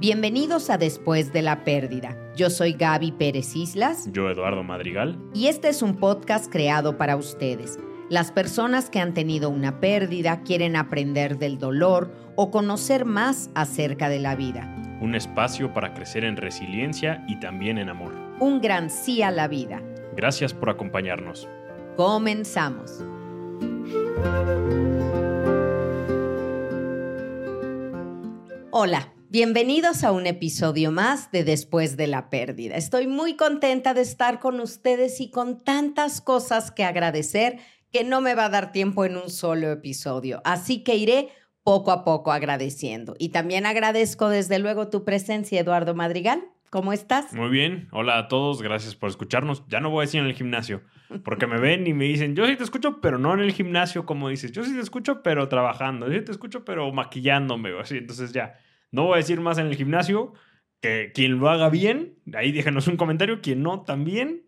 Bienvenidos a Después de la Pérdida. Yo soy Gaby Pérez Islas. Yo, Eduardo Madrigal. Y este es un podcast creado para ustedes. Las personas que han tenido una pérdida quieren aprender del dolor o conocer más acerca de la vida. Un espacio para crecer en resiliencia y también en amor. Un gran sí a la vida. Gracias por acompañarnos. Comenzamos. Hola. Bienvenidos a un episodio más de Después de la Pérdida. Estoy muy contenta de estar con ustedes y con tantas cosas que agradecer que no me va a dar tiempo en un solo episodio. Así que iré poco a poco agradeciendo. Y también agradezco desde luego tu presencia, Eduardo Madrigal. ¿Cómo estás? Muy bien. Hola a todos. Gracias por escucharnos. Ya no voy a decir en el gimnasio, porque me ven y me dicen, yo sí te escucho, pero no en el gimnasio, como dices. Yo sí te escucho, pero trabajando. Yo sí te escucho, pero maquillándome así. Entonces ya no voy a decir más en el gimnasio. Que quien lo haga bien, ahí déjenos un comentario, quien no también,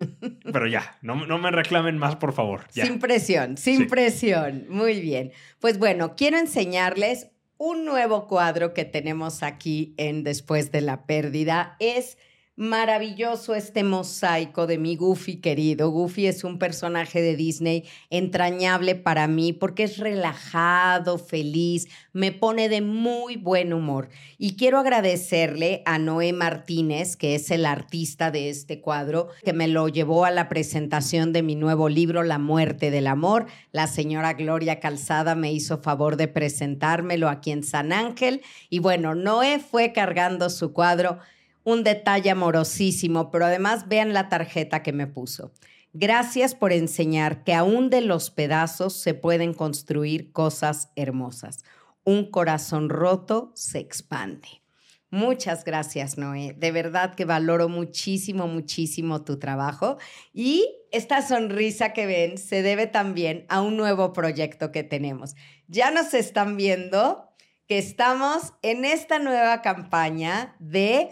pero ya, no, me reclamen más, por favor. Sin presión, sin presión. Muy bien. Pues bueno, quiero enseñarles un nuevo cuadro que tenemos aquí en Después de la Pérdida. Es maravilloso este mosaico de mi Goofy querido. Goofy es un personaje de Disney entrañable para mí porque es relajado, feliz, me pone de muy buen humor. Y quiero agradecerle a Noé Martínez, que es el artista de este cuadro, que me lo llevó a la presentación de mi nuevo libro, La muerte del amor. La señora Gloria Calzada me hizo favor de presentármelo aquí en San Ángel. Y bueno, Noé fue cargando su cuadro un detalle amorosísimo, pero además vean la tarjeta que me puso. Gracias por enseñar que aún de los pedazos se pueden construir cosas hermosas. Un corazón roto se expande. Muchas gracias, Noé. De verdad que valoro muchísimo, muchísimo tu trabajo. Y esta sonrisa que ven se debe también a un nuevo proyecto que tenemos. Ya nos están viendo que estamos en esta nueva campaña de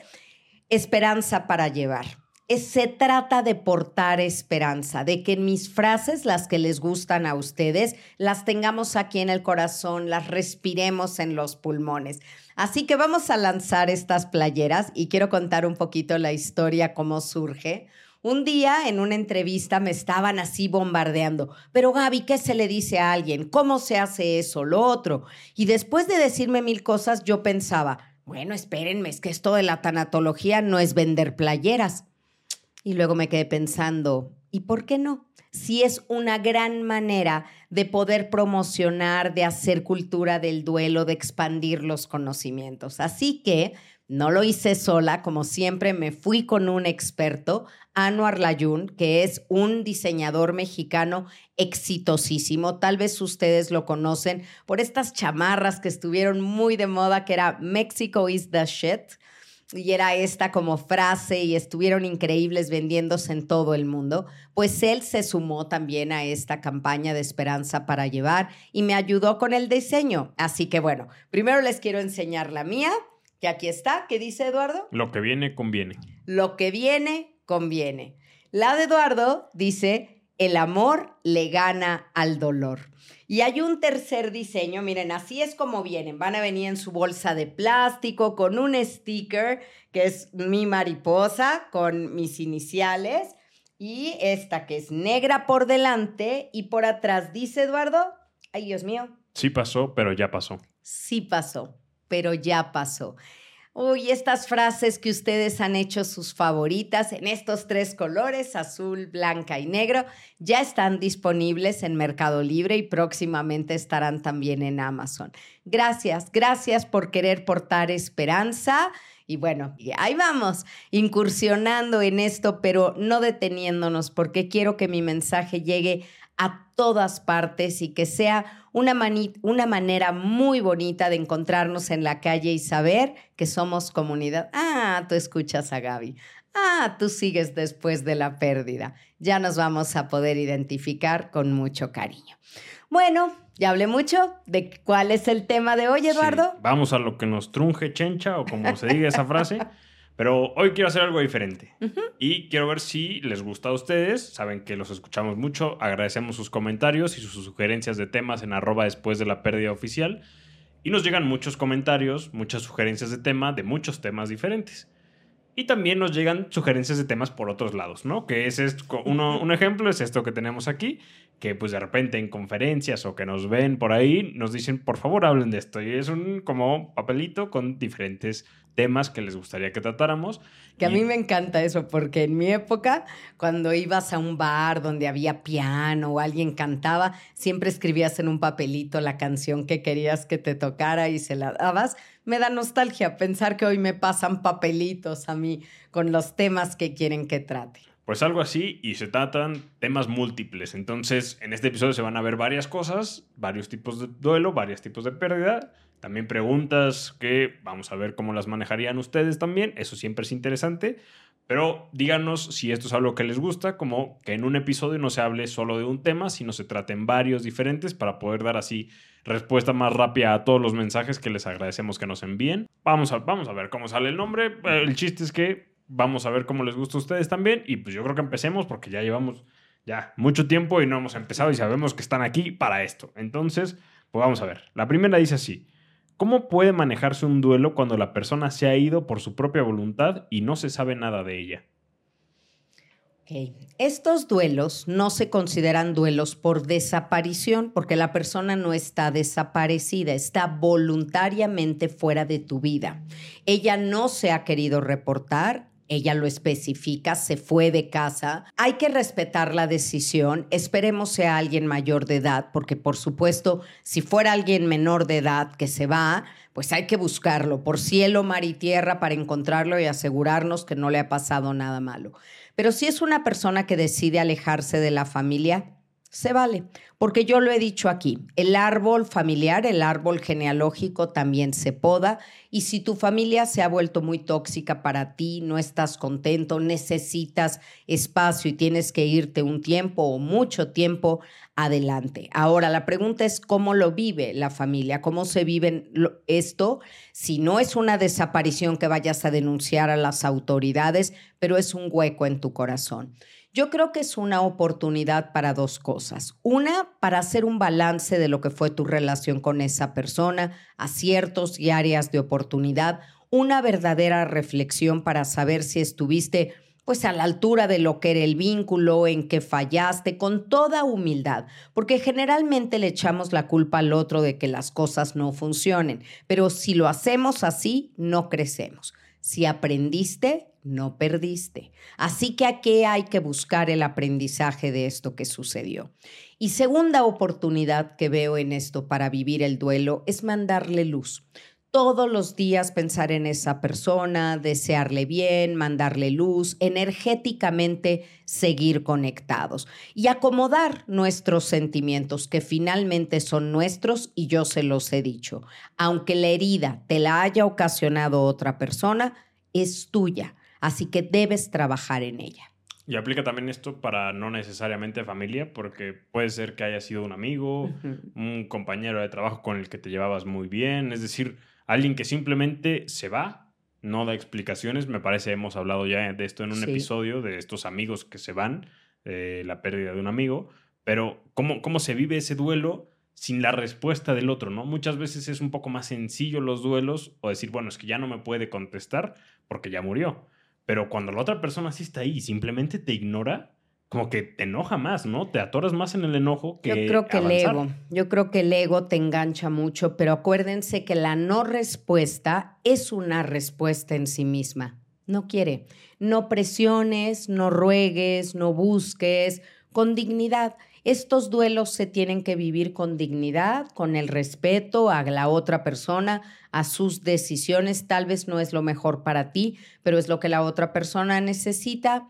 esperanza para llevar. se trata de portar esperanza, de que mis frases, las que les gustan a ustedes, las tengamos aquí en el corazón, las respiremos en los pulmones. Así que vamos a lanzar estas playeras y quiero contar un poquito la historia, cómo surge. Un día en una entrevista me estaban así bombardeando, pero Gaby, ¿qué se le dice a alguien? ¿Cómo se hace eso, lo otro? Y después de decirme mil cosas, yo pensaba, bueno, espérenme, es que esto de la tanatología no es vender playeras. Y luego me quedé pensando, ¿y por qué no? Si es una gran manera de poder promocionar, de hacer cultura del duelo, de expandir los conocimientos. Así que no lo hice sola, como siempre me fui con un experto, Anuar Layun, que es un diseñador mexicano exitosísimo. Tal vez ustedes lo conocen por estas chamarras que estuvieron muy de moda, que era Mexico is the shit. Y era esta como frase y estuvieron increíbles vendiéndose en todo el mundo. Pues él se sumó también a esta campaña de esperanza para llevar y me ayudó con el diseño. Así que bueno, primero les quiero enseñar la mía que aquí está, ¿qué dice Eduardo? Lo que viene, conviene. Lo que viene, conviene. La de Eduardo dice, el amor le gana al dolor. Y hay un tercer diseño, miren, así es como vienen. Van a venir en su bolsa de plástico con un sticker que es mi mariposa con mis iniciales y esta que es negra por delante y por atrás dice Eduardo, ay Dios mío. Sí pasó, pero ya pasó. Sí pasó pero ya pasó. Uy, estas frases que ustedes han hecho sus favoritas en estos tres colores, azul, blanca y negro, ya están disponibles en Mercado Libre y próximamente estarán también en Amazon. Gracias, gracias por querer portar esperanza. Y bueno, ahí vamos, incursionando en esto, pero no deteniéndonos, porque quiero que mi mensaje llegue a todas partes y que sea una, una manera muy bonita de encontrarnos en la calle y saber que somos comunidad. Ah, tú escuchas a Gaby. Ah, tú sigues después de la pérdida. Ya nos vamos a poder identificar con mucho cariño. Bueno, ya hablé mucho de cuál es el tema de hoy, Eduardo. vamos a lo que nos trunje chencha o como se diga esa frase. Pero hoy quiero hacer algo diferente. Y quiero ver si les gusta a ustedes. Saben que los escuchamos mucho. Agradecemos sus comentarios y sus sugerencias de temas en arroba después de la pérdida oficial. Y nos llegan muchos comentarios, muchas sugerencias de tema, de muchos temas diferentes. Y también nos llegan sugerencias de temas por otros lados, ¿no? Que es esto, uno, un ejemplo es esto que tenemos aquí, que pues de repente en conferencias o que nos ven por ahí, nos dicen, por favor, hablen de esto. Y es un como papelito con diferentes temas que les gustaría que tratáramos. Que a mí me encanta eso, porque en mi época, cuando ibas a un bar donde había piano o alguien cantaba, siempre escribías en un papelito la canción que querías que te tocara y se la dabas. Me da nostalgia pensar que hoy me pasan papelitos a mí con los temas que quieren que trate. Pues algo así y se tratan temas múltiples. Entonces, en este episodio se van a ver varias cosas, varios tipos de duelo, varios tipos de pérdida, también preguntas que vamos a ver cómo las manejarían ustedes también, eso siempre es interesante. Pero díganos si esto es algo que les gusta, como que en un episodio no se hable solo de un tema, sino se traten varios diferentes para poder dar así respuesta más rápida a todos los mensajes que les agradecemos que nos envíen. Vamos a, vamos a ver cómo sale el nombre. El chiste es que Vamos a ver cómo les gusta a ustedes también. Y pues yo creo que empecemos porque ya llevamos ya mucho tiempo y no hemos empezado y sabemos que están aquí para esto. Entonces, pues vamos a ver. La primera dice así. ¿Cómo puede manejarse un duelo cuando la persona se ha ido por su propia voluntad y no se sabe nada de ella? Estos duelos no se consideran duelos por desaparición porque la persona no está desaparecida, está voluntariamente fuera de tu vida. Ella no se ha querido reportar, ella lo especifica, se fue de casa. Hay que respetar la decisión. Esperemos sea alguien mayor de edad, porque por supuesto, si fuera alguien menor de edad que se va, pues hay que buscarlo por cielo, mar y tierra para encontrarlo y asegurarnos que no le ha pasado nada malo. Pero si es una persona que decide alejarse de la familia, se vale, porque yo lo he dicho aquí, el árbol familiar, el árbol genealógico también se poda y si tu familia se ha vuelto muy tóxica para ti, no estás contento, necesitas espacio y tienes que irte un tiempo o mucho tiempo, adelante. Ahora, la pregunta es cómo lo vive la familia, cómo se vive esto, si no es una desaparición que vayas a denunciar a las autoridades, pero es un hueco en tu corazón. Yo creo que es una oportunidad para dos cosas. Una, para hacer un balance de lo que fue tu relación con esa persona, aciertos y áreas de oportunidad. Una verdadera reflexión para saber si estuviste pues a la altura de lo que era el vínculo, en que fallaste, con toda humildad, porque generalmente le echamos la culpa al otro de que las cosas no funcionen, pero si lo hacemos así, no crecemos. Si aprendiste, no perdiste. Así que aquí hay que buscar el aprendizaje de esto que sucedió. Y segunda oportunidad que veo en esto para vivir el duelo es mandarle luz. Todos los días pensar en esa persona, desearle bien, mandarle luz, energéticamente seguir conectados y acomodar nuestros sentimientos que finalmente son nuestros y yo se los he dicho. Aunque la herida te la haya ocasionado otra persona, es tuya Así que debes trabajar en ella. Y aplica también esto para no necesariamente familia, porque puede ser que haya sido un amigo, un compañero de trabajo con el que te llevabas muy bien, es decir, alguien que simplemente se va, no da explicaciones. Me parece, hemos hablado ya de esto en un episodio, de estos amigos que se van, la pérdida de un amigo, pero ¿cómo, cómo se vive ese duelo sin la respuesta del otro, ¿no? Muchas veces es un poco más sencillo los duelos o decir, bueno, es que ya no me puede contestar porque ya murió pero cuando la otra persona sí está ahí y simplemente te ignora, como que te enoja más, ¿no? Te atoras más en el enojo que. Yo creo que el ego, yo creo que el ego te engancha mucho, pero acuérdense que la no respuesta es una respuesta en sí misma. No quiere. No presiones, no ruegues, no busques, con dignidad. Estos duelos se tienen que vivir con dignidad, con el respeto a la otra persona, a sus decisiones. Tal vez no es lo mejor para ti, pero es lo que la otra persona necesita,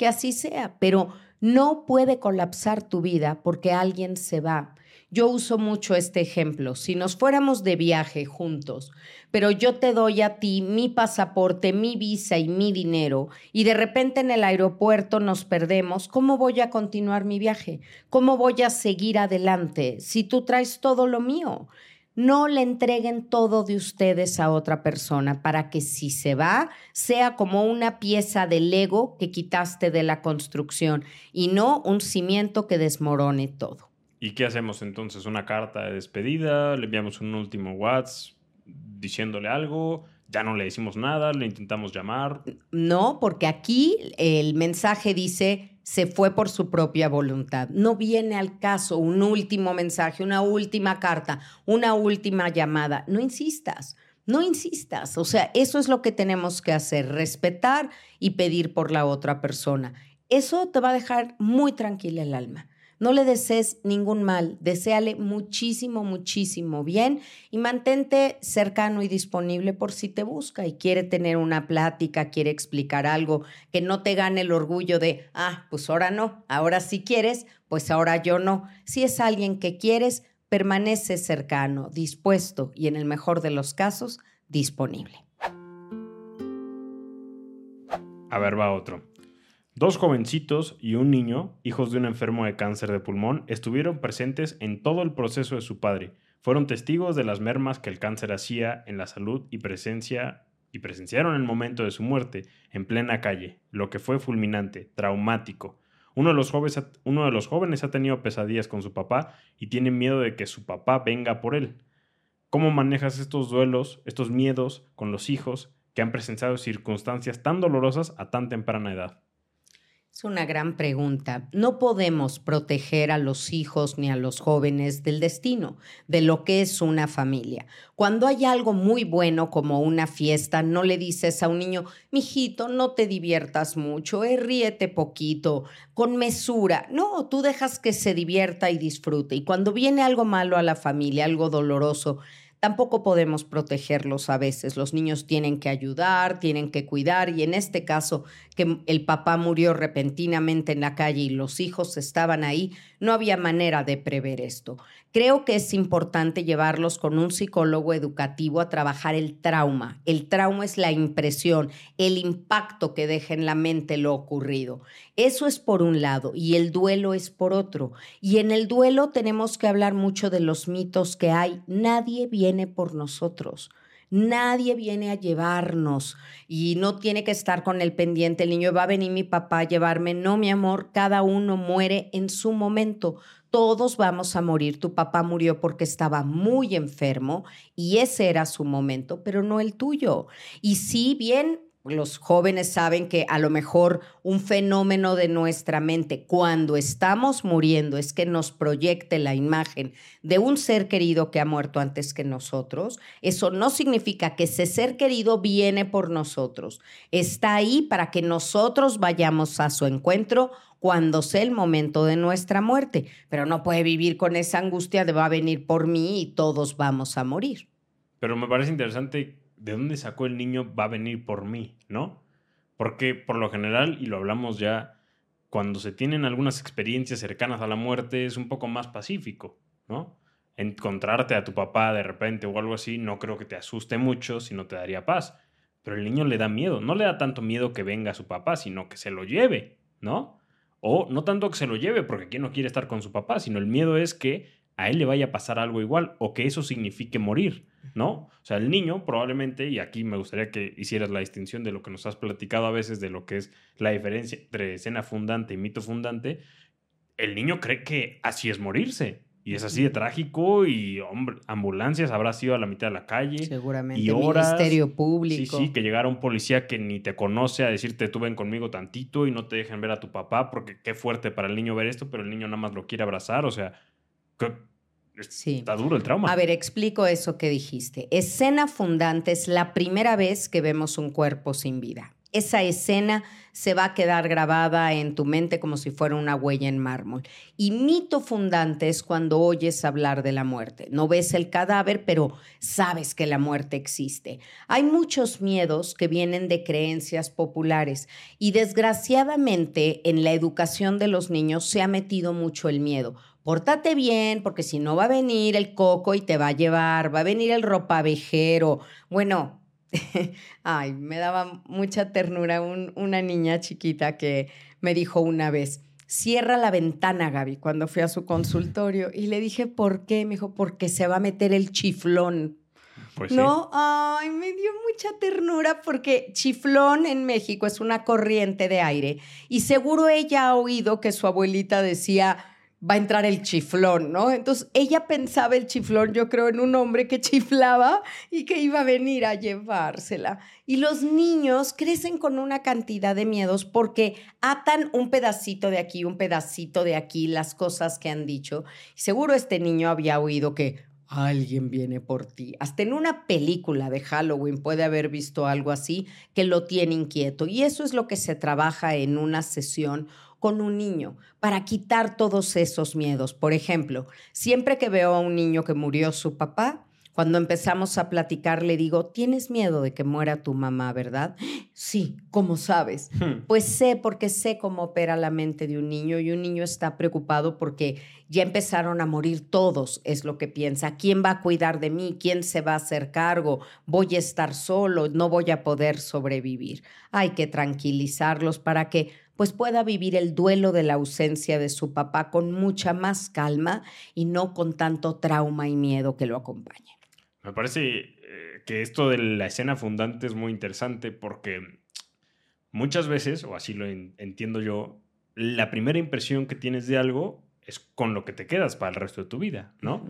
que así sea. Pero no puede colapsar tu vida porque alguien se va. Yo uso mucho este ejemplo. Si nos fuéramos de viaje juntos, pero yo te doy a ti mi pasaporte, mi visa y mi dinero, y de repente en el aeropuerto nos perdemos, ¿cómo voy a continuar mi viaje? ¿Cómo voy a seguir adelante si tú traes todo lo mío? No le entreguen todo de ustedes a otra persona para que si se va, sea como una pieza de Lego que quitaste de la construcción y no un cimiento que desmorone todo. ¿Y qué hacemos entonces? ¿Una carta de despedida? ¿Le enviamos un último WhatsApp diciéndole algo? ¿Ya no le decimos nada? ¿Le intentamos llamar? No, porque aquí el mensaje dice se fue por su propia voluntad. No viene al caso un último mensaje, una última carta, una última llamada. No insistas. No insistas, o sea, eso es lo que tenemos que hacer, respetar y pedir por la otra persona. Eso te va a dejar muy tranquila el alma. No le desees ningún mal, deséale muchísimo, muchísimo bien y mantente cercano y disponible por si te busca y quiere tener una plática, quiere explicar algo, que no te gane el orgullo de, ah, pues ahora no, ahora sí quieres, pues ahora yo no. Si es alguien que quieres, permanece cercano, dispuesto y en el mejor de los casos, disponible. A ver, va otro. Dos jovencitos y un niño, hijos de un enfermo de cáncer de pulmón, estuvieron presentes en todo el proceso de su padre. Fueron testigos de las mermas que el cáncer hacía en la salud y presencia y presenciaron el momento de su muerte en plena calle, lo que fue fulminante, traumático. Uno de, los jóvenes, uno de los jóvenes ha tenido pesadillas con su papá y tiene miedo de que su papá venga por él. ¿Cómo manejas estos duelos, estos miedos con los hijos que han presenciado circunstancias tan dolorosas a tan temprana edad? Es una gran pregunta. No podemos proteger a los hijos ni a los jóvenes del destino, de lo que es una familia. Cuando hay algo muy bueno como una fiesta, no le dices a un niño, mijito, no te diviertas mucho, eh, ríete poquito, con mesura. No, tú dejas que se divierta y disfrute. Y cuando viene algo malo a la familia, algo doloroso, tampoco podemos protegerlos a veces. Los niños tienen que ayudar, tienen que cuidar y en este caso que el papá murió repentinamente en la calle y los hijos estaban ahí, no había manera de prever esto. Creo que es importante llevarlos con un psicólogo educativo a trabajar el trauma. El trauma es la impresión, el impacto que deja en la mente lo ocurrido. Eso es por un lado y el duelo es por otro. Y en el duelo tenemos que hablar mucho de los mitos que hay. Nadie viene por nosotros. Nadie viene a llevarnos y no tiene que estar con el pendiente. El niño va a venir mi papá a llevarme. No, mi amor, cada uno muere en su momento. Todos vamos a morir. Tu papá murió porque estaba muy enfermo y ese era su momento, pero no el tuyo. Y si bien los jóvenes saben que a lo mejor un fenómeno de nuestra mente cuando estamos muriendo es que nos proyecte la imagen de un ser querido que ha muerto antes que nosotros. Eso no significa que ese ser querido viene por nosotros. Está ahí para que nosotros vayamos a su encuentro cuando sea el momento de nuestra muerte, pero no puede vivir con esa angustia de va a venir por mí y todos vamos a morir. Pero me parece interesante ¿de dónde sacó el niño va a venir por mí? ¿No? Porque por lo general, y lo hablamos ya, cuando se tienen algunas experiencias cercanas a la muerte es un poco más pacífico, ¿no? Encontrarte a tu papá de repente o algo así no creo que te asuste mucho, sino te daría paz. Pero el niño le da miedo, no le da tanto miedo que venga su papá, sino que se lo lleve, ¿no? O no tanto que se lo lleve, porque quien no quiere estar con su papá, sino el miedo es que a él le vaya a pasar algo igual o que eso signifique morir, ¿no? O sea, el niño probablemente, y aquí me gustaría que hicieras la distinción de lo que nos has platicado a veces de lo que es la diferencia entre escena fundante y mito fundante, el niño cree que así es morirse. Y es así de trágico y, hombre, ambulancias habrá sido a la mitad de la calle. Seguramente. Y horas. Ministerio público. Sí, sí, que llegara un policía que ni te conoce a decirte tú ven conmigo tantito y no te dejen ver a tu papá porque qué fuerte para el niño ver esto, pero el niño nada más lo quiere abrazar. O sea, Sí. Está duro el trauma. A ver, explico eso que dijiste. Escena fundante es la primera vez que vemos un cuerpo sin vida. Esa escena se va a quedar grabada en tu mente como si fuera una huella en mármol. Y mito fundante es cuando oyes hablar de la muerte. No ves el cadáver, pero sabes que la muerte existe. Hay muchos miedos que vienen de creencias populares y desgraciadamente en la educación de los niños se ha metido mucho el miedo pórtate bien, porque si no va a venir el coco y te va a llevar, va a venir el ropavejero. Bueno, ay, me daba mucha ternura una niña chiquita que me dijo una vez, cierra la ventana, Gaby, cuando fui a su consultorio. Y le dije, ¿por qué? Me dijo, porque se va a meter el chiflón. Pues no, ay, me dio mucha ternura porque chiflón en México es una corriente de aire y seguro ella ha oído que su abuelita decía, va a entrar el chiflón, ¿no? Entonces ella pensaba el chiflón, yo creo, en un hombre que chiflaba y que iba a venir a llevársela. Y los niños crecen con una cantidad de miedos porque atan un pedacito de aquí, un pedacito de aquí, las cosas que han dicho. Seguro este niño había oído que alguien viene por ti. Hasta en una película de Halloween puede haber visto algo así que lo tiene inquieto. Y eso es lo que se trabaja en una sesión con un niño para quitar todos esos miedos. Por ejemplo, siempre que veo a un niño que murió su papá, cuando empezamos a platicar, le digo, tienes miedo de que muera tu mamá, ¿verdad? Sí, ¿cómo sabes? Hmm. Pues sé, porque sé cómo opera la mente de un niño y un niño está preocupado porque ya empezaron a morir todos, es lo que piensa. ¿Quién va a cuidar de mí? ¿Quién se va a hacer cargo? ¿Voy a estar solo? ¿No voy a poder sobrevivir? Hay que tranquilizarlos para que pues pueda vivir el duelo de la ausencia de su papá con mucha más calma y no con tanto trauma y miedo que lo acompañe. Me parece eh, que esto de la escena fundante es muy interesante porque muchas veces, o así lo entiendo yo, la primera impresión que tienes de algo es con lo que te quedas para el resto de tu vida, ¿no?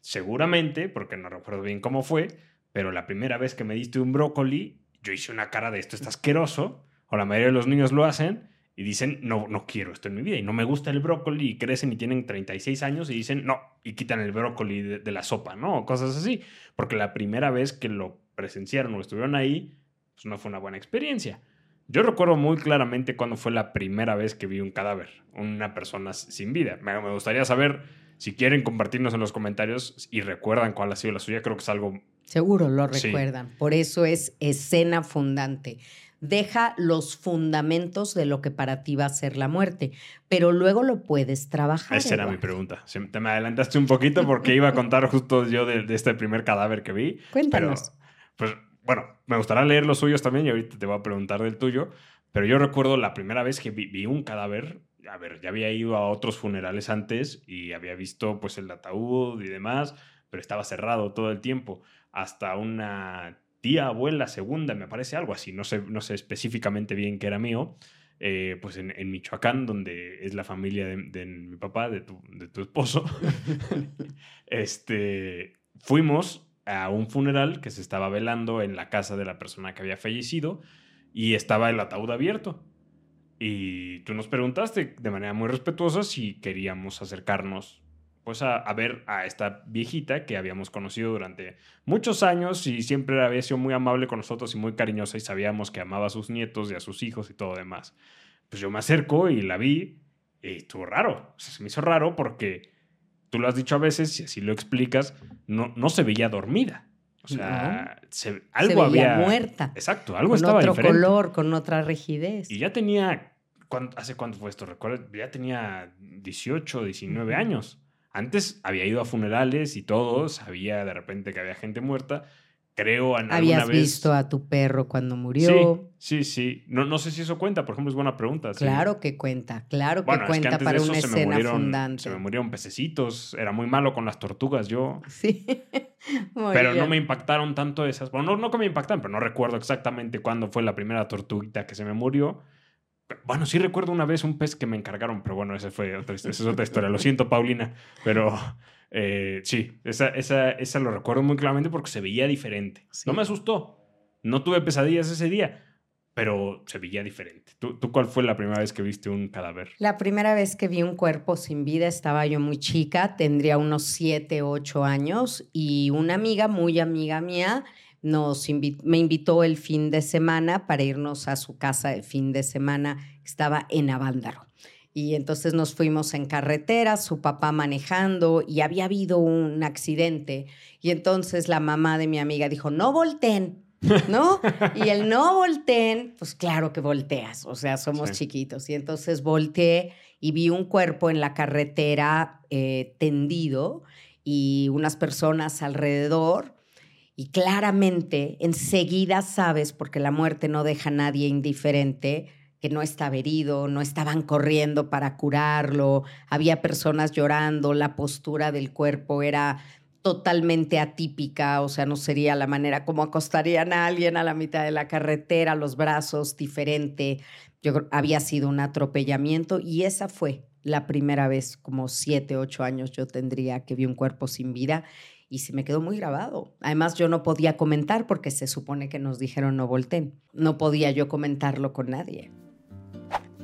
Seguramente, porque no recuerdo bien cómo fue, pero la primera vez que me diste un brócoli, yo hice una cara de esto está asqueroso, o la mayoría de los niños lo hacen, y dicen, no, no quiero esto en mi vida y no me gusta el brócoli y crecen y tienen 36 años y dicen, no, y quitan el brócoli de, la sopa, ¿no? O cosas así, porque la primera vez que lo presenciaron o estuvieron ahí, pues no fue una buena experiencia. Yo recuerdo muy claramente cuando fue la primera vez que vi un cadáver, una persona sin vida. Me, me gustaría saber si quieren compartirnos en los comentarios y recuerdan cuál ha sido la suya, creo que es algo... Seguro lo recuerdan, por eso es escena fundante deja los fundamentos de lo que para ti va a ser la muerte, pero luego lo puedes trabajar. Esa era mi pregunta. Te me adelantaste un poquito porque iba a contar justo yo de, este primer cadáver que vi. Cuéntanos. pues bueno, me gustaría leer los suyos también y ahorita te voy a preguntar del tuyo, pero yo recuerdo la primera vez que vi, un cadáver, a ver, ya había ido a otros funerales antes y había visto pues el ataúd y demás, pero estaba cerrado todo el tiempo. Hasta una tía, abuela, segunda, me parece algo así, no sé, no sé específicamente bien qué era mío, eh, pues en, Michoacán, donde es la familia de, mi papá, de tu, de tu esposo, este, fuimos a un funeral que se estaba velando en la casa de la persona que había fallecido y estaba el ataúd abierto. Y tú nos preguntaste de manera muy respetuosa si queríamos acercarnos pues a, ver a esta viejita que habíamos conocido durante muchos años y siempre había sido muy amable con nosotros y muy cariñosa y sabíamos que amaba a sus nietos y a sus hijos y todo demás. Pues yo me acerco y la vi y estuvo raro. se me hizo raro porque tú lo has dicho a veces y así lo explicas, no, no se veía dormida. O sea, se, algo se veía muerta. Exacto, algo estaba Con otro color, con otra rigidez. Y ya tenía, ¿hace cuánto fue esto? Recuerdo, ya tenía 18, 19 años. Antes había ido a funerales y todo, sabía de repente que había gente muerta. Creo en ¿Habías visto a tu perro cuando murió? Sí, sí, sí. No, no sé si eso cuenta, por ejemplo, es buena pregunta. Claro que cuenta, claro que cuenta para una escena fundante. Se me murieron pececitos, era muy malo con las tortugas yo. Sí. pero no me impactaron tanto esas. Bueno, no, no que me impactan, pero no recuerdo exactamente cuándo fue la primera tortuguita que se me murió. Bueno, sí recuerdo una vez un pez que me encargaron, pero bueno, esa fue otra, esa es otra historia. Lo siento, Paulina, pero eh, sí, esa, esa, esa, lo recuerdo muy claramente porque se veía diferente. No me asustó, no tuve pesadillas ese día, pero se veía diferente. ¿Tú, ¿Tú, cuál fue la primera vez que viste un cadáver? La primera vez que vi un cuerpo sin vida estaba yo muy chica, tendría unos 7, 8 años, y una amiga, muy amiga mía, nos me invitó el fin de semana para irnos a su casa el fin de semana, estaba en Avándaro. Y entonces nos fuimos en carretera, su papá manejando y había habido un accidente. Y entonces la mamá de mi amiga dijo, no volteen, ¿no? y el no volteen, pues claro que volteas, o sea, somos chiquitos. Y entonces volteé y vi un cuerpo en la carretera eh, tendido y unas personas alrededor y claramente enseguida sabes, porque la muerte no deja a nadie indiferente, que no estaba herido, no estaban corriendo para curarlo, había personas llorando, la postura del cuerpo era totalmente atípica, o sea, no sería la manera como acostarían a alguien a la mitad de la carretera, los brazos diferente. Yo había sido un atropellamiento y esa fue la primera vez, como siete, ocho años yo tendría que vi un cuerpo sin vida y se me quedó muy grabado. Además, yo no podía comentar porque se supone que nos dijeron no volteen. No podía yo comentarlo con nadie.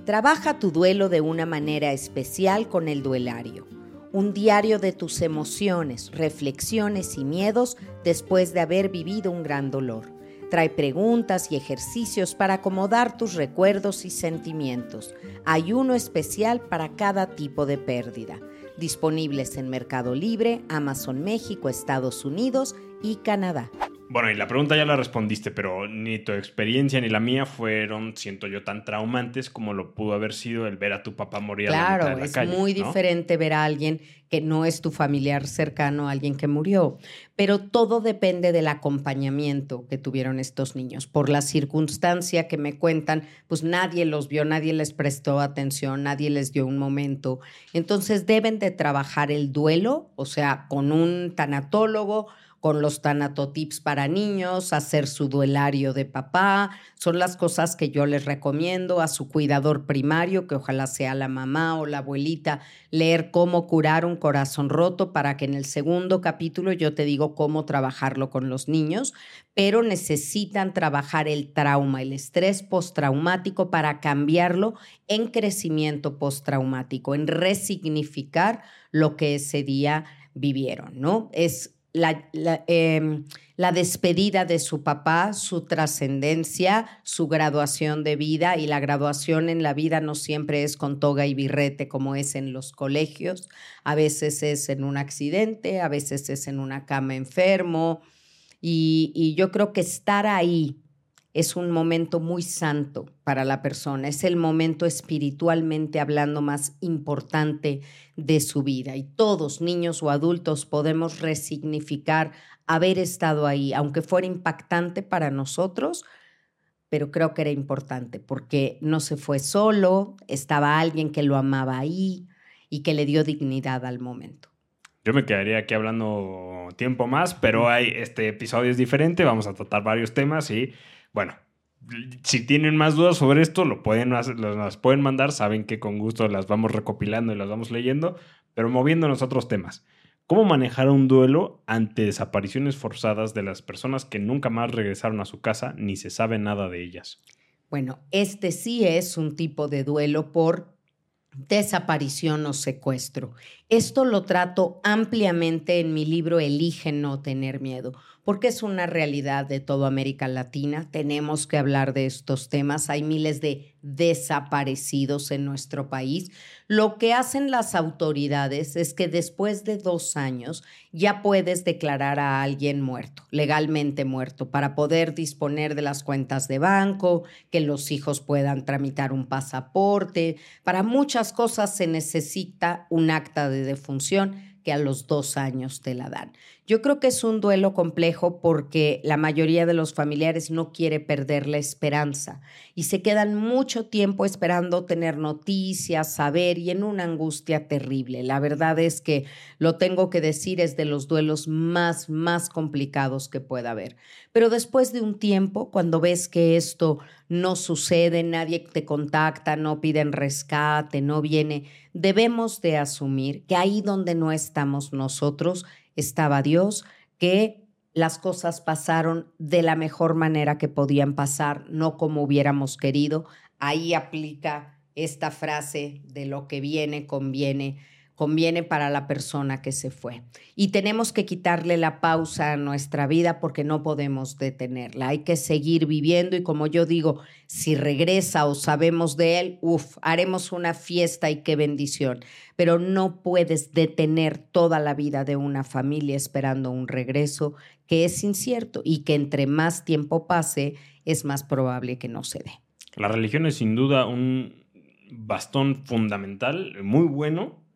Trabaja tu duelo de una manera especial con el duelario. Un diario de tus emociones, reflexiones y miedos después de haber vivido un gran dolor. Trae preguntas y ejercicios para acomodar tus recuerdos y sentimientos. Hay uno especial para cada tipo de pérdida. Disponibles en Mercado Libre, Amazon México, Estados Unidos y Canadá. Bueno, y la pregunta ya la respondiste, pero ni tu experiencia ni la mía fueron, siento yo, tan traumantes como lo pudo haber sido el ver a tu papá morir claro, a la mitad de la es muy diferente ver a alguien que no es tu familiar cercano, alguien que murió. Pero todo depende del acompañamiento que tuvieron estos niños. Por la circunstancia que me cuentan, pues nadie los vio, nadie les prestó atención, nadie les dio un momento. Entonces deben de trabajar el duelo, o sea, con un tanatólogo con los tanatotips para niños, hacer su duelario de papá. Son las cosas que yo les recomiendo a su cuidador primario, que ojalá sea la mamá o la abuelita, leer cómo curar un corazón roto para que en el segundo capítulo yo te digo cómo trabajarlo con los niños, pero necesitan trabajar el trauma, el estrés postraumático para cambiarlo en crecimiento postraumático, en resignificar lo que ese día vivieron, ¿no? Es Em, la, despedida de su papá, su trascendencia, su graduación de vida y la graduación en la vida no siempre es con toga y birrete como es en los colegios, a veces es en un accidente, a veces es en una cama enfermo y, y yo creo que estar ahí es un momento muy santo para la persona, es el momento espiritualmente hablando más importante de su vida. Y todos, niños o adultos, podemos resignificar haber estado ahí, aunque fuera impactante para nosotros, pero creo que era importante porque no se fue solo, estaba alguien que lo amaba ahí y que le dio dignidad al momento. Yo me quedaría aquí hablando tiempo más, pero hay, este episodio es diferente, vamos a tratar varios temas y bueno, si tienen más dudas sobre esto, lo pueden, las pueden mandar. Saben que con gusto las vamos recopilando y las vamos leyendo, pero moviéndonos a otros temas. ¿Cómo manejar un duelo ante desapariciones forzadas de las personas que nunca más regresaron a su casa ni se sabe nada de ellas? Bueno, este sí es un tipo de duelo por desaparición o secuestro. Esto lo trato ampliamente en mi libro Elige no tener miedo, porque es una realidad de toda América Latina. Tenemos que hablar de estos temas. Hay miles de desaparecidos en nuestro país. Lo que hacen las autoridades es que después de dos años ya puedes declarar a alguien muerto, legalmente muerto, para poder disponer de las cuentas de banco, que los hijos puedan tramitar un pasaporte. Para muchas cosas se necesita un acta de defunción a los dos años te la dan. Yo creo que es un duelo complejo porque la mayoría de los familiares no quiere perder la esperanza y se quedan mucho tiempo esperando tener noticias, saber y en una angustia terrible. La verdad es que lo tengo que decir es de los duelos más, más complicados que pueda haber. Pero después de un tiempo, cuando ves que esto no sucede, nadie te contacta, no piden rescate, no viene, debemos de asumir que ahí donde no estamos nosotros, estaba Dios, que las cosas pasaron de la mejor manera que podían pasar, no como hubiéramos querido. Ahí aplica esta frase de lo que viene, conviene conviene para la persona que se fue. Y tenemos que quitarle la pausa a nuestra vida porque no podemos detenerla. Hay que seguir viviendo y como yo digo, si regresa o sabemos de él, uff, haremos una fiesta y qué bendición. Pero no puedes detener toda la vida de una familia esperando un regreso que es incierto y que entre más tiempo pase es más probable que no se dé. La religión es sin duda un bastón fundamental, muy bueno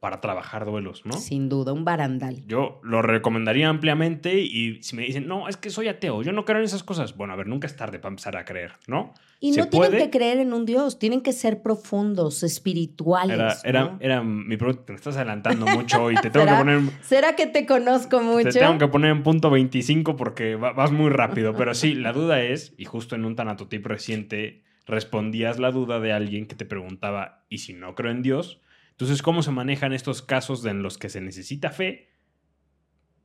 para trabajar duelos, ¿no? Sin duda, un barandal. Yo lo recomendaría ampliamente y si me dicen, no, es que soy ateo, yo no creo en esas cosas, bueno, a ver, nunca es tarde para empezar a creer, ¿no? Y no tienen que creer en un Dios, tienen que ser profundos, espirituales. Era, era, mi pregunta, te estás adelantando mucho y te tengo que poner... ¿Será que te conozco mucho? Te tengo que poner en punto 25 porque vas muy rápido, pero sí, la duda es, y justo en un tanatotip reciente respondías la duda de alguien que te preguntaba, ¿y si no creo en Dios? Entonces, ¿cómo se manejan estos casos en los que se necesita fe?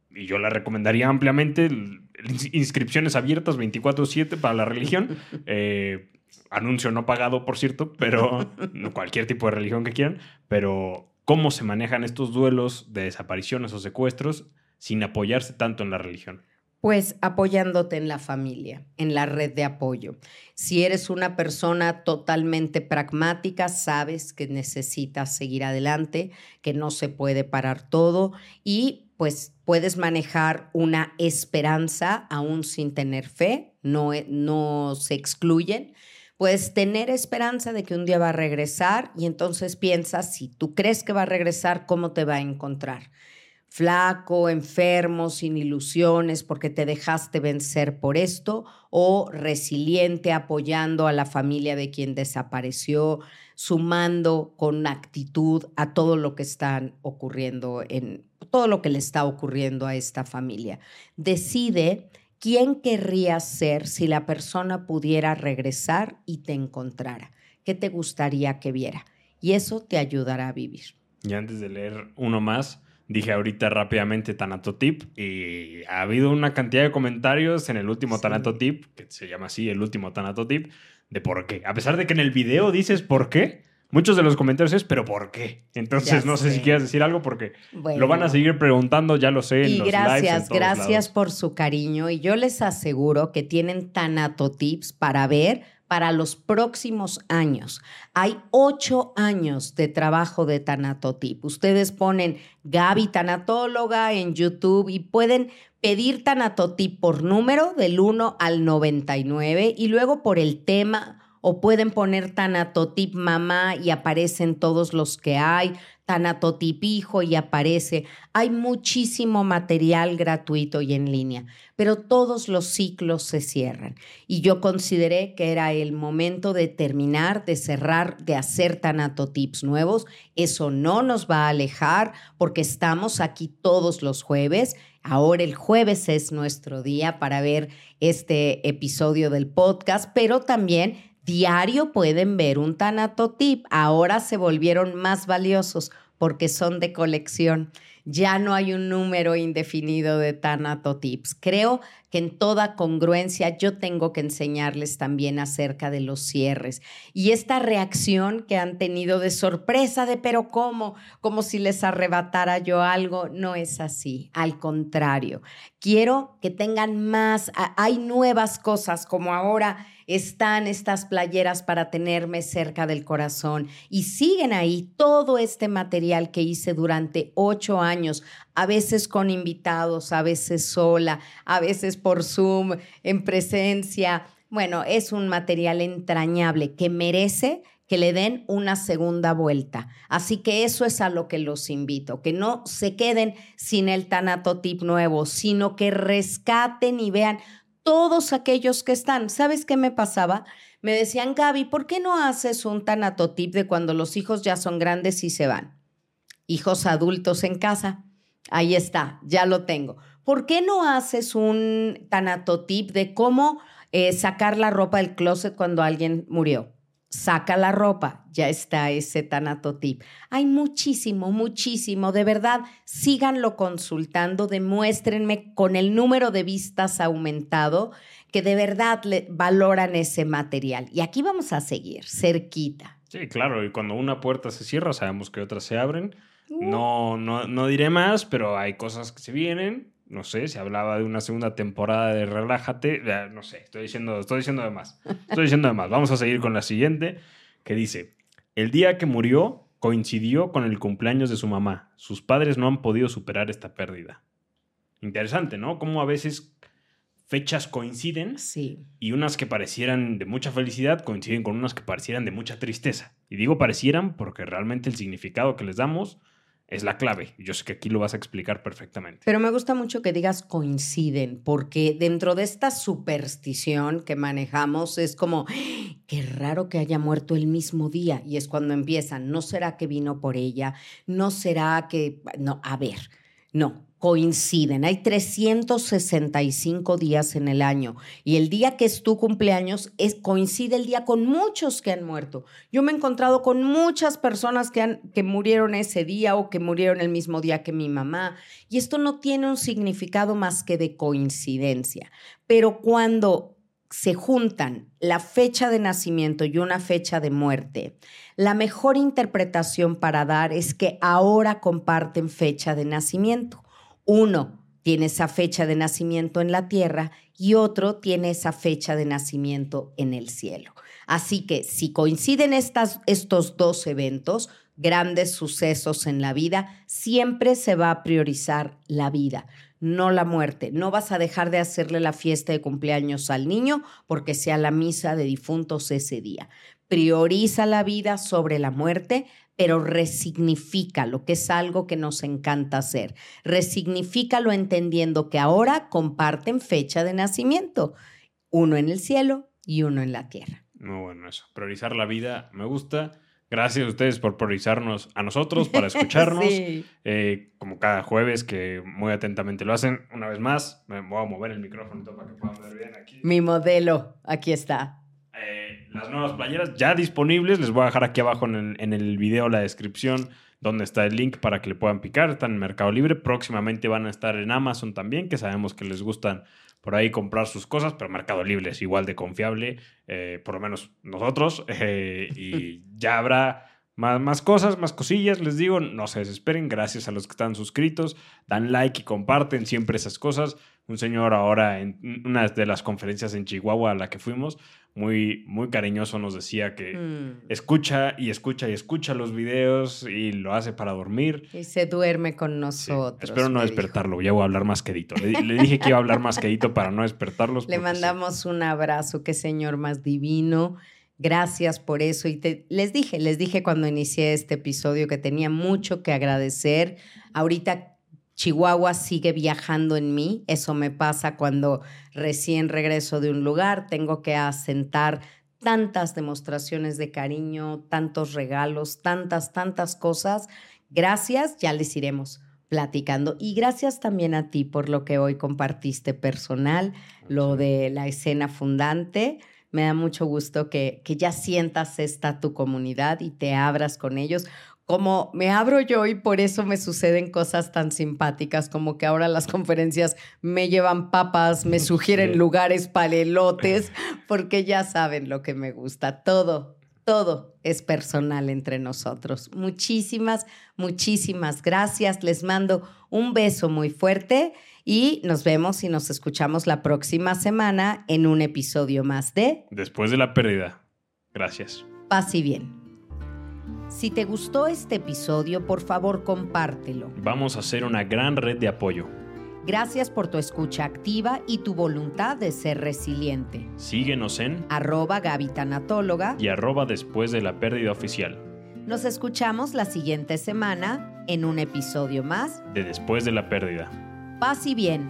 Y yo la recomendaría ampliamente, inscripciones abiertas 24/7 para la religión. Eh, anuncio no pagado, por cierto, pero cualquier tipo de religión que quieran, pero cómo se manejan estos duelos de desapariciones o secuestros sin apoyarse tanto en la religión. Pues apoyándote en la familia, en la red de apoyo. Si eres una persona totalmente pragmática, sabes que necesitas seguir adelante, que no se puede parar todo y pues puedes manejar una esperanza aún sin tener fe, no, no se excluyen. Puedes tener esperanza de que un día va a regresar y entonces piensas, si tú crees que va a regresar, ¿cómo te va a encontrar? Flaco, enfermo, sin ilusiones porque te dejaste vencer por esto, o resiliente apoyando a la familia de quien desapareció, sumando con actitud a todo lo que están ocurriendo en todo lo que le está ocurriendo a esta familia. Decide quién querría ser si la persona pudiera regresar y te encontrara. ¿Qué te gustaría que viera? Y eso te ayudará a vivir. Y antes de leer uno más, dije ahorita rápidamente Tanatotip y ha habido una cantidad de comentarios en el último Tanatotip, que se llama así, el último Tanatotip, de por qué. A pesar de que en el video dices por qué, muchos de los comentarios es, pero ¿por qué? Entonces no sé. si quieres decir algo porque lo van a seguir preguntando, ya lo sé. En y gracias, gracias por su cariño y yo les aseguro que tienen Tanatotips para ver para los próximos años. Hay ocho años de trabajo de tanatotip. Ustedes ponen Gaby Tanatóloga en YouTube y pueden pedir tanatotip por número del 1 al 99 y luego por el tema o pueden poner tanatotip mamá y aparecen todos los que hay, tanatotip hijo y aparece. Hay muchísimo material gratuito y en línea, pero todos los ciclos se cierran. Y yo consideré que era el momento de terminar, de cerrar, de hacer tanatotips nuevos. Eso no nos va a alejar porque estamos aquí todos los jueves. Ahora el jueves es nuestro día para ver este episodio del podcast, pero también Diario pueden ver un Tanatotip. Ahora se volvieron más valiosos porque son de colección. Ya no hay un número indefinido de Tanatotips. Creo que en toda congruencia yo tengo que enseñarles también acerca de los cierres. Y esta reacción que han tenido de sorpresa, de pero cómo, como si les arrebatara yo algo, no es así. Al contrario, quiero que tengan más, hay nuevas cosas como ahora están estas playeras para tenerme cerca del corazón y siguen ahí todo este material que hice durante ocho años, a veces con invitados, a veces sola, a veces por Zoom, en presencia. Bueno, es un material entrañable que merece que le den una segunda vuelta. Así que eso es a lo que los invito, que no se queden sin el tanatotip nuevo, sino que rescaten y vean todos aquellos que están. ¿Sabes qué me pasaba? Me decían, Gaby, ¿por qué no haces un tanatotip de cuando los hijos ya son grandes y se van? Hijos adultos en casa. Ahí está, ya lo tengo. ¿Por qué no haces un tanatotip de cómo eh, sacar la ropa del closet cuando alguien murió? Saca la ropa, ya está ese tanatotip. Hay muchísimo, muchísimo, de verdad, síganlo consultando, demuéstrenme con el número de vistas aumentado que de verdad le valoran ese material. Y aquí vamos a seguir, cerquita. Sí, claro, y cuando una puerta se cierra, sabemos que otras se abren. Uh. No, no, no diré más, pero hay cosas que se vienen no sé, se hablaba de una segunda temporada de Relájate, no sé, estoy diciendo, estoy diciendo de más. Estoy diciendo de más. Vamos a seguir con la siguiente, que dice, el día que murió coincidió con el cumpleaños de su mamá. Sus padres no han podido superar esta pérdida. Interesante, ¿no? Cómo a veces fechas coinciden sí. y unas que parecieran de mucha felicidad coinciden con unas que parecieran de mucha tristeza. Y digo parecieran porque realmente el significado que les damos es la clave. Yo sé que aquí lo vas a explicar perfectamente. Pero me gusta mucho que digas coinciden, porque dentro de esta superstición que manejamos es como, qué raro que haya muerto el mismo día. Y es cuando empiezan, ¿no será que vino por ella? ¿No será que... No, a ver, no, coinciden. Hay 365 días en el año y el día que es tu cumpleaños es, coincide el día con muchos que han muerto. Yo me he encontrado con muchas personas que, murieron ese día o que murieron el mismo día que mi mamá y esto no tiene un significado más que de coincidencia. Pero cuando se juntan la fecha de nacimiento y una fecha de muerte, la mejor interpretación para dar es que ahora comparten fecha de nacimiento. Uno tiene esa fecha de nacimiento en la tierra y otro tiene esa fecha de nacimiento en el cielo. Así que si coinciden estos dos eventos, grandes sucesos en la vida, siempre se va a priorizar la vida, no la muerte. No vas a dejar de hacerle la fiesta de cumpleaños al niño porque sea la misa de difuntos ese día. Prioriza la vida sobre la muerte, pero resignifica lo que es algo que nos encanta hacer. Resignifícalo entendiendo que ahora comparten fecha de nacimiento, uno en el cielo y uno en la tierra. Muy bueno eso. Priorizar la vida me gusta. Gracias a ustedes por priorizarnos a nosotros, para escucharnos. Eh, como cada jueves, que muy atentamente lo hacen. Una vez más, me voy a mover el micrófono para que puedan ver bien aquí. Mi modelo, aquí está. Eh, las nuevas playeras ya disponibles. Les voy a dejar aquí abajo en el, en el video la descripción donde está el link para que le puedan picar. Están en Mercado Libre. Próximamente van a estar en Amazon también, que sabemos que les gustan por ahí comprar sus cosas, pero Mercado Libre es igual de confiable, eh, por lo menos nosotros. Eh, y ya habrá más, más cosas, más cosillas, les digo, no se desesperen, gracias a los que están suscritos, dan like y comparten siempre esas cosas. Un señor ahora en una de las conferencias en Chihuahua a la que fuimos, muy, muy cariñoso nos decía que Mm. escucha y escucha y escucha los videos y lo hace para dormir. Y se duerme con Sí, nosotros. Espero no dijo. despertarlo, ya voy a hablar más quedito. Le, le dije que iba a hablar más quedito para no despertarlos. Le sí. mandamos un abrazo, qué señor más divino. Gracias por eso. Y te- les dije, les dije cuando inicié este episodio que tenía mucho que agradecer. Ahorita Chihuahua sigue viajando en mí. Eso me pasa cuando recién regreso de un lugar. Tengo que asentar tantas demostraciones de cariño, tantos regalos, tantas, tantas cosas. Gracias, ya les iremos platicando. Y gracias también a ti por lo que hoy compartiste personal, lo de la escena fundante. Me da mucho gusto que, que ya sientas esta tu comunidad y te abras con ellos. Como me abro yo y por eso me suceden cosas tan simpáticas, como que ahora las conferencias me llevan papas, me sugieren Sí. lugares palelotes, porque ya saben lo que me gusta. Todo, todo es personal entre nosotros. Muchísimas, muchísimas gracias. Les mando un beso muy fuerte y nos vemos y nos escuchamos la próxima semana en un episodio más de Después de la pérdida. Gracias. Paz y Bien. Si te gustó este episodio, por favor compártelo. Vamos a hacer una gran red de apoyo. Gracias por tu escucha activa y tu voluntad de ser resiliente. Síguenos en Arroba Gaby Tanatóloga. y arroba después de la pérdida oficial. Nos escuchamos la siguiente semana en un episodio más. De después de la pérdida. Paz y bien.